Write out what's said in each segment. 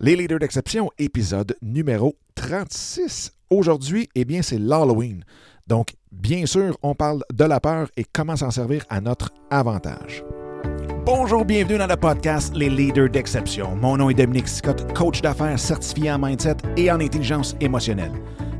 Les leaders d'exception, épisode numéro 36. Aujourd'hui, eh bien, c'est l'Halloween. Donc, bien sûr, on parle de la peur et comment s'en servir à notre avantage. Bonjour, bienvenue dans le podcast Les leaders d'exception. Mon nom est Dominique Scott, coach d'affaires certifié en mindset et en intelligence émotionnelle.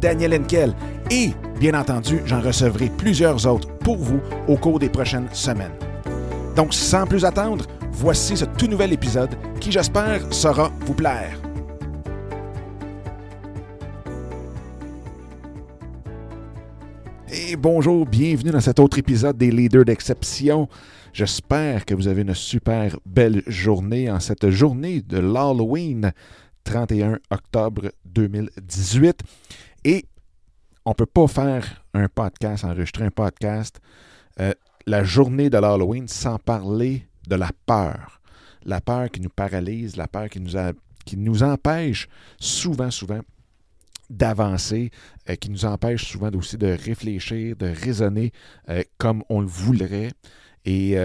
Daniel Henkel et, bien entendu, j'en recevrai plusieurs autres pour vous au cours des prochaines semaines. Donc, sans plus attendre, voici ce tout nouvel épisode qui, j'espère, saura vous plaire. Et bonjour, bienvenue dans cet autre épisode des Leaders d'exception. J'espère que vous avez une super belle journée en cette journée de l'Halloween, 31 octobre 2018. Et on ne peut pas faire un podcast, enregistrer un podcast euh, la journée de l'Halloween sans parler de la peur. La peur qui nous paralyse, la peur qui nous, empêche souvent, souvent d'avancer, euh, qui nous empêche souvent aussi de réfléchir, de raisonner euh, comme on le voudrait. Et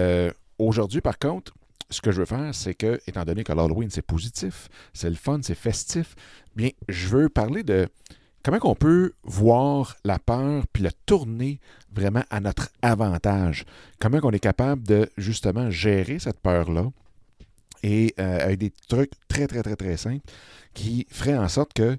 aujourd'hui, par contre, ce que je veux faire, c'est que, étant donné que l'Halloween, c'est positif, c'est le fun, c'est festif, bien, je veux parler de comment on peut voir la peur puis la tourner vraiment à notre avantage? Comment on est capable de justement gérer cette peur-là? Et avec des trucs très, très, très, très simples qui feraient en sorte que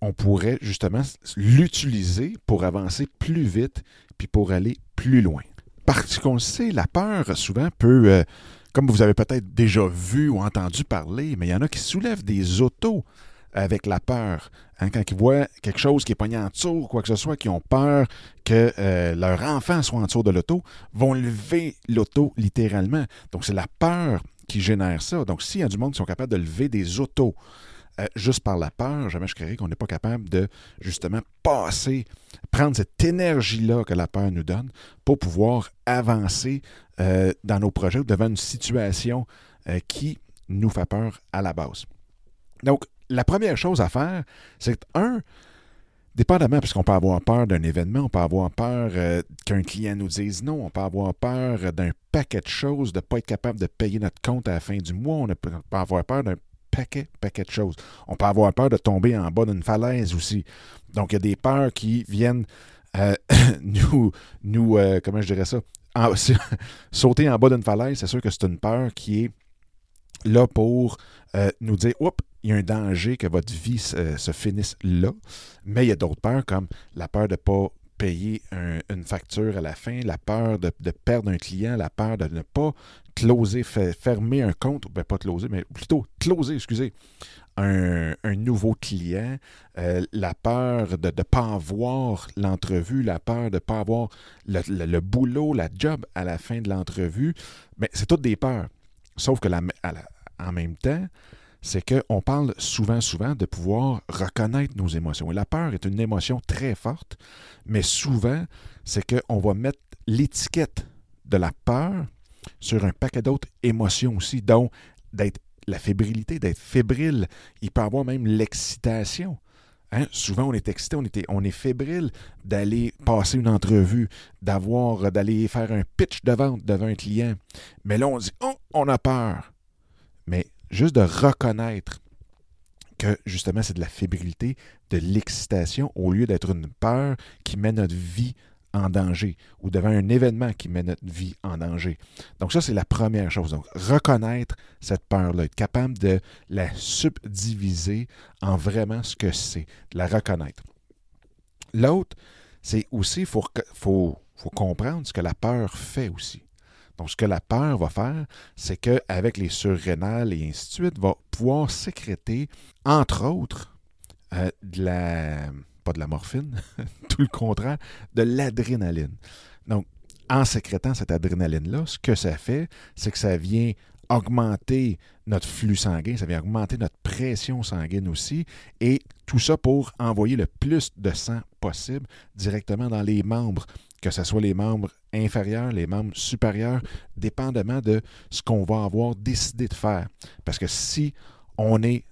on pourrait justement l'utiliser pour avancer plus vite puis pour aller plus loin. Parce qu'on sait, la peur souvent peut, euh, comme vous avez peut-être déjà vu ou entendu parler, mais il y en a qui soulèvent des autos avec la peur. Hein, quand ils voient quelque chose qui est pogné en dessous, quoi que ce soit, qui ont peur que euh, leur enfant soit en dessous de l'auto, vont lever l'auto littéralement. Donc, c'est la peur qui génère ça. Donc, s'il y a du monde qui sont capables de lever des autos, euh, juste par la peur, jamais je créerais qu'on n'est pas capable de justement passer, prendre cette énergie-là que la peur nous donne pour pouvoir avancer euh, dans nos projets ou devant une situation qui nous fait peur à la base. Donc, la première chose à faire, c'est un, dépendamment, parce qu'on peut avoir peur d'un événement, on peut avoir peur qu'un client nous dise non, on peut avoir peur d'un paquet de choses, de ne pas être capable de payer notre compte à la fin du mois, on peut avoir peur d'un paquet, paquet de choses. On peut avoir peur de tomber en bas d'une falaise aussi. Donc, il y a des peurs qui viennent euh, nous, nous euh, comment je dirais ça, sauter en bas d'une falaise, c'est sûr que c'est une peur qui est là pour euh, nous dire, oups, il y a un danger que votre vie se, finisse là. Mais il y a d'autres peurs comme la peur de ne pas payer une facture à la fin, la peur de, perdre un client, la peur de ne pas closer, fermer un compte, ben pas closer, mais plutôt closer, excusez, un, nouveau client, euh, la peur de ne pas avoir l'entrevue, la peur de ne pas avoir le, boulot, la job à la fin de l'entrevue, mais c'est toutes des peurs. Sauf que en même temps, c'est qu'on parle souvent, souvent de pouvoir reconnaître nos émotions. Et la peur est une émotion très forte, mais souvent, c'est qu'on va mettre l'étiquette de la peur sur un paquet d'autres émotions aussi, dont la fébrilité, d'être fébrile. Il peut avoir même l'excitation. Hein? Souvent, on est excité, on, est fébrile d'aller passer une entrevue, d'avoir, d'aller faire un pitch de vente devant un client. Mais là, on dit, oh, on a peur. Mais juste de reconnaître que justement c'est de la fébrilité, de l'excitation, au lieu d'être une peur qui met notre vie en danger ou devant un événement qui met notre vie en danger. Donc ça, c'est la première chose. Donc, reconnaître cette peur-là, être capable de la subdiviser en vraiment ce que c'est, de la reconnaître. L'autre, c'est aussi, il faut, faut, faut comprendre ce que la peur fait aussi. Donc, ce que la peur va faire, c'est qu'avec les surrénales et ainsi de suite, va pouvoir sécréter, entre autres, euh, de la. Pas de la morphine, tout le contraire, de l'adrénaline. Donc, en sécrétant cette adrénaline-là, ce que ça fait, c'est que ça vient augmenter notre flux sanguin, ça vient augmenter notre pression sanguine aussi, et tout ça pour envoyer le plus de sang possible directement dans les membres, que ce soit les membres inférieurs, les membres supérieurs, dépendamment de ce qu'on va avoir décidé de faire. Parce que si on est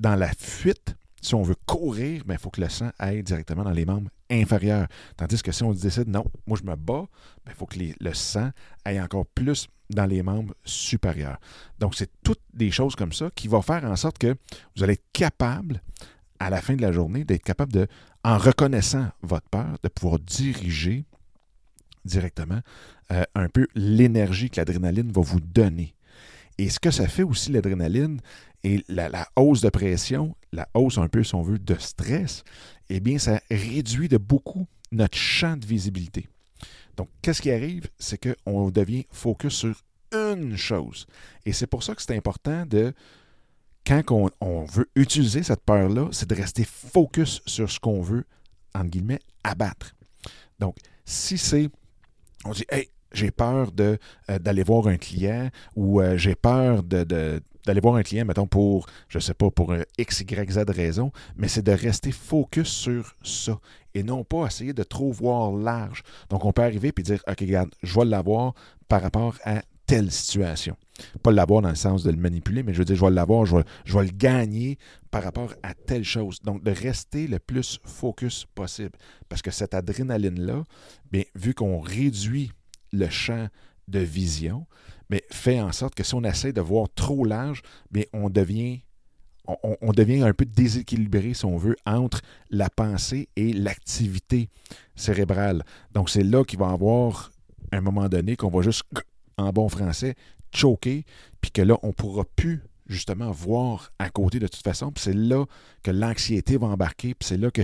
dans la fuite, si on veut courir, il ben, faut que le sang aille directement dans les membres inférieurs. Tandis que si on décide, non, moi je me bats, il ben, faut que le sang aille encore plus dans les membres supérieurs. Donc, c'est toutes des choses comme ça qui vont faire en sorte que vous allez être capable, à la fin de la journée, d'être capable de, en reconnaissant votre peur, de pouvoir diriger directement euh, un peu l'énergie que l'adrénaline va vous donner. Et ce que ça fait aussi, l'adrénaline, et la, hausse de pression, la hausse un peu, si on veut, de stress, eh bien, ça réduit de beaucoup notre champ de visibilité. Donc, qu'est-ce qui arrive? C'est qu'on devient focus sur une chose. Et c'est pour ça que c'est important de, quand on, veut utiliser cette peur-là, c'est de rester focus sur ce qu'on veut, entre guillemets, abattre. Donc, si c'est, on dit, hey, j'ai peur euh, d'aller voir un client ou euh, j'ai peur d'aller voir un client, mettons, pour, je ne sais pas, pour un X, Y, Z raison, mais c'est de rester focus sur ça et non pas essayer de trop voir large. Donc, on peut arriver et dire, OK, regarde, je vais l'avoir par rapport à telle situation. Pas l'avoir dans le sens de le manipuler, mais je veux dire, je vais l'avoir, je vais, je vais le gagner par rapport à telle chose. Donc, de rester le plus focus possible. Parce que cette adrénaline-là, bien, vu qu'on réduit le champ de vision, mais fait en sorte que si on essaie de voir trop large, bien, on devient on, devient un peu déséquilibré, si on veut, entre la pensée et l'activité cérébrale. Donc, c'est là qu'il va y avoir un moment donné qu'on va juste, en bon français, choquer, puis que là, on ne pourra plus justement voir à côté de toute façon. Puis c'est là que l'anxiété va embarquer, puis c'est là que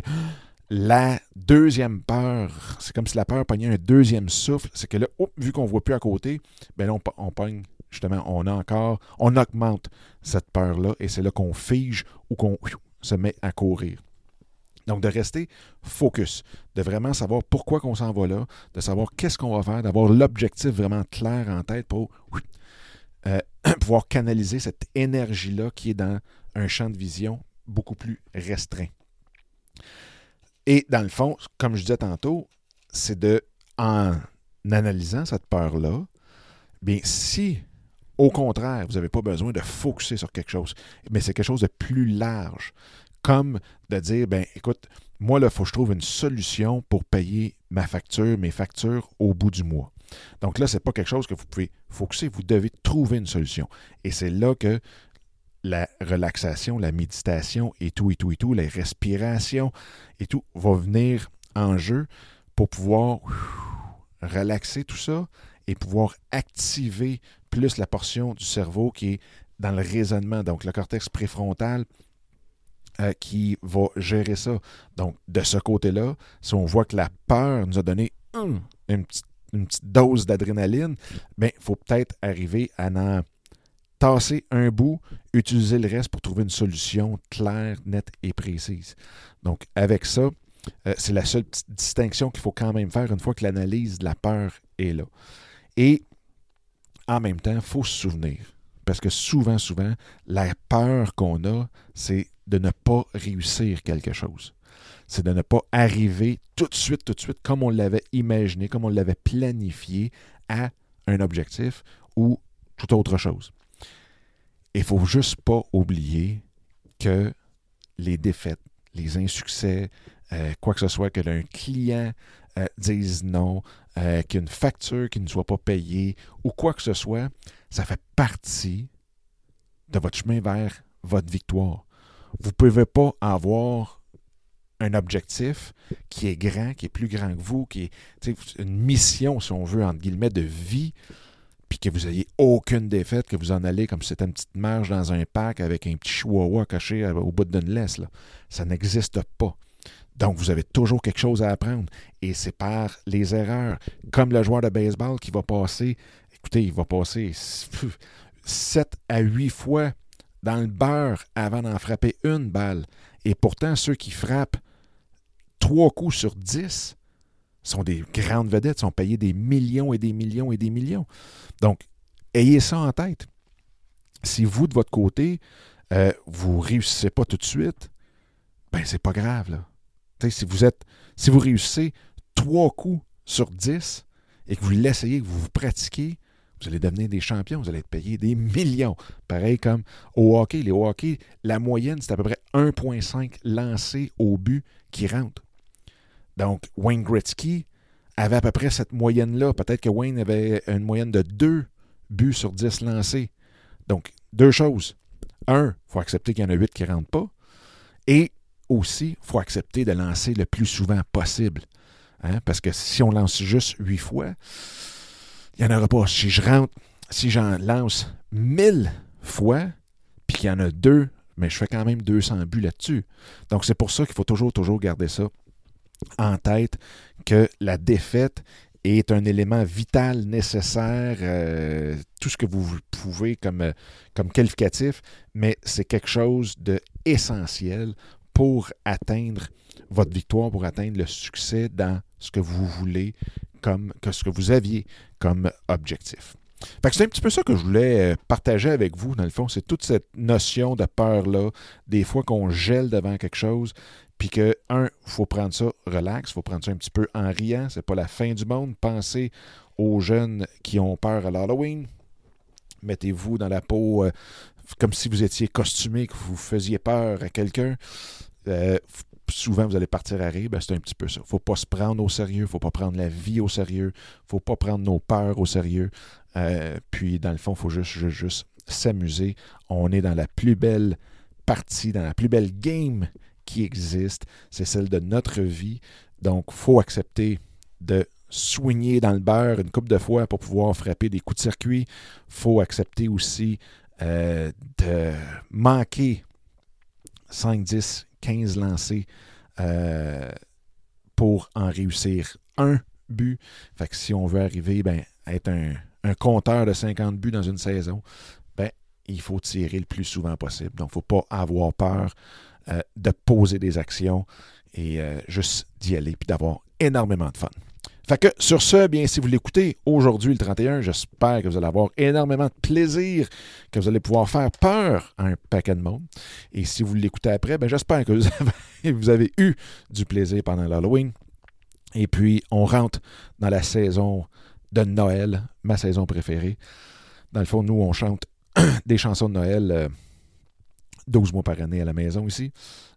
la deuxième peur, c'est comme si la peur pognait un deuxième souffle, c'est que là, vu qu'on ne voit plus à côté, ben là, on, on pogne, justement, on a encore, on augmente cette peur-là, et c'est là qu'on fige ou qu'on se met à courir. Donc, de rester focus, de vraiment savoir pourquoi qu'on s'en va là, de savoir qu'est-ce qu'on va faire, d'avoir l'objectif vraiment clair en tête pour euh, pouvoir canaliser cette énergie-là qui est dans un champ de vision beaucoup plus restreint. Et dans le fond, comme je disais tantôt, c'est de, en analysant cette peur-là, bien, si au contraire, vous n'avez pas besoin de focuser sur quelque chose, mais c'est quelque chose de plus large, comme de dire, ben écoute, moi, là, il faut que je trouve une solution pour payer ma facture, mes factures au bout du mois. Donc là, ce n'est pas quelque chose que vous pouvez focuser, vous devez trouver une solution. Et c'est là que la relaxation, la méditation et tout, et tout, et tout, les respirations et tout va venir en jeu pour pouvoir relaxer tout ça et pouvoir activer plus la portion du cerveau qui est dans le raisonnement, donc le cortex préfrontal euh, qui va gérer ça. Donc, de ce côté-là, si on voit que la peur nous a donné une, petite, dose d'adrénaline, il faut peut-être arriver à en tasser un bout, utiliser le reste pour trouver une solution claire, nette et précise. Donc, avec ça, euh, c'est la seule petite distinction qu'il faut quand même faire une fois que l'analyse de la peur est là. Et en même temps, il faut se souvenir, parce que souvent, souvent, la peur qu'on a, c'est de ne pas réussir quelque chose. C'est de ne pas arriver tout de suite, tout de suite, comme on l'avait imaginé, comme on l'avait planifié à un objectif ou toute autre chose. Il ne faut juste pas oublier que les défaites, les insuccès, euh, quoi que ce soit, que un client euh, dise non, euh, qu'il y ait une facture qui ne soit pas payée ou quoi que ce soit, ça fait partie de votre chemin vers votre victoire. Vous ne pouvez pas avoir un objectif qui est grand, qui est plus grand que vous, qui est une mission, si on veut, entre guillemets, de vie, puis que vous n'ayez aucune défaite, que vous en allez comme si c'était une petite marge dans un parc avec un petit chihuahua caché au bout d'une laisse. Ça n'existe pas. Donc, vous avez toujours quelque chose à apprendre. Et c'est par les erreurs. Comme le joueur de baseball qui va passer, écoutez, il va passer 7 à 8 fois dans le beurre avant d'en frapper une balle. Et pourtant, ceux qui frappent trois coups sur 10 sont des grandes vedettes, sont payés des millions et des millions et des millions. Donc, ayez ça en tête. si vous, de votre côté, euh, vous ne réussissez pas tout de suite, ben c'est pas grave. Là. si vous êtes, si vous réussissez trois coups sur dix et que vous l'essayez, que vous vous pratiquez, vous allez devenir des champions, vous allez être payé des millions. Pareil comme au hockey. Les hockey, la moyenne, c'est à peu près 1,5 lancés au but qui rentrent. Donc, Wayne Gretzky avait à peu près cette moyenne-là. Peut-être que Wayne avait une moyenne de 2 buts sur 10 lancés. Donc, deux choses. Un, il faut accepter qu'il y en a 8 qui ne rentrent pas. Et aussi, il faut accepter de lancer le plus souvent possible. Hein? Parce que si on lance juste 8 fois, il n'y en aura pas. Si je rentre, si j'en lance 1000 fois, puis qu'il y en a deux, mais je fais quand même 200 buts là-dessus. Donc, c'est pour ça qu'il faut toujours, toujours garder ça en tête, que la défaite est un élément vital, nécessaire, euh, tout ce que vous pouvez comme, euh, qualificatif, mais c'est quelque chose d'essentiel pour atteindre votre victoire, pour atteindre le succès dans ce que vous voulez, comme que ce que vous aviez comme objectif. C'est un petit peu ça que je voulais euh, partager avec vous, dans le fond. C'est toute cette notion de peur-là, des fois qu'on gèle devant quelque chose, puis que, un, il faut prendre ça relax, il faut prendre ça un petit peu en riant. C'est pas la fin du monde. Pensez aux jeunes qui ont peur à l'Halloween. Mettez-vous dans la peau euh, comme si vous étiez costumé, que vous faisiez peur à quelqu'un. Euh, souvent, vous allez partir à rire. Ben, c'est un petit peu ça. Faut pas se prendre au sérieux. Faut pas prendre la vie au sérieux. Faut pas prendre nos peurs au sérieux. Euh, puis, dans le fond, il faut juste, s'amuser. On est dans la plus belle partie, dans la plus belle game qui existe, c'est celle de notre vie. Donc, faut accepter de soigner dans le beurre une coupe de fois pour pouvoir frapper des coups de circuit. Faut accepter aussi euh, de manquer 5, 10, 15 lancés euh, pour en réussir un but. Fait que si on veut arriver ben, à être un, un compteur de 50 buts dans une saison, ben, il faut tirer le plus souvent possible. Donc, il ne faut pas avoir peur euh, de poser des actions et euh, juste d'y aller puis d'avoir énormément de fun. Fait que sur ce, bien, si vous l'écoutez aujourd'hui, le 31, j'espère que vous allez avoir énormément de plaisir, que vous allez pouvoir faire peur à un paquet de monde. Et si vous l'écoutez après, ben, j'espère que vous avez, eu du plaisir pendant l'Halloween. Et puis, on rentre dans la saison de Noël, ma saison préférée. Dans le fond, nous, on chante des chansons de Noël. Euh, 12 mois par année à la maison ici.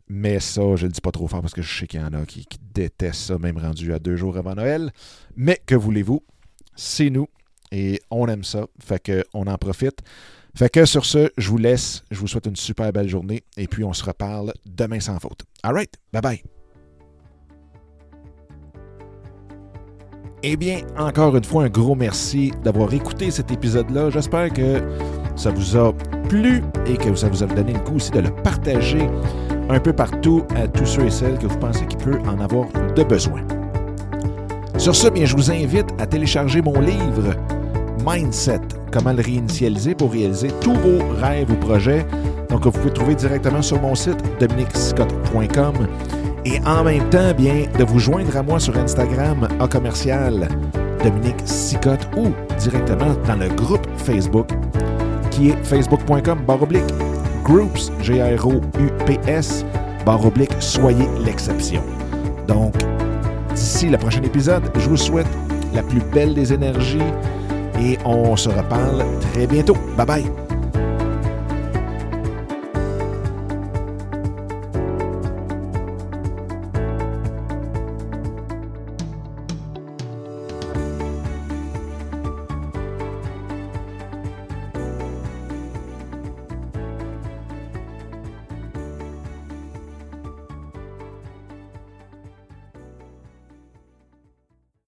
Mais ça, je ne le dis pas trop fort parce que je sais qu'il y en a qui, détestent ça, même rendu à deux jours avant Noël. Mais que voulez-vous? C'est nous et on aime ça. Fait qu'on en profite. Fait que sur ce, je vous laisse. Je vous souhaite une super belle journée et puis on se reparle demain sans faute. All right, bye bye. Eh bien, encore une fois, un gros merci d'avoir écouté cet épisode-là. J'espère que ça vous a plu et que ça vous a donné le coup aussi de le partager un peu partout à tous ceux et celles que vous pensez qu'il peut en avoir de besoin. Sur ce, bien, je vous invite à télécharger mon livre Mindset, comment le réinitialiser pour réaliser tous vos rêves ou projets. Donc, vous pouvez trouver directement sur mon site dominicscott.com et en même temps, bien, de vous joindre à moi sur Instagram à commercial Dominique Sicotte ou directement dans le groupe Facebook qui est facebook.com baroblique groups, G-R-O-U-P-S, baroblique soyez l'exception. Donc, d'ici le prochain épisode, je vous souhaite la plus belle des énergies et on se reparle très bientôt. Bye bye!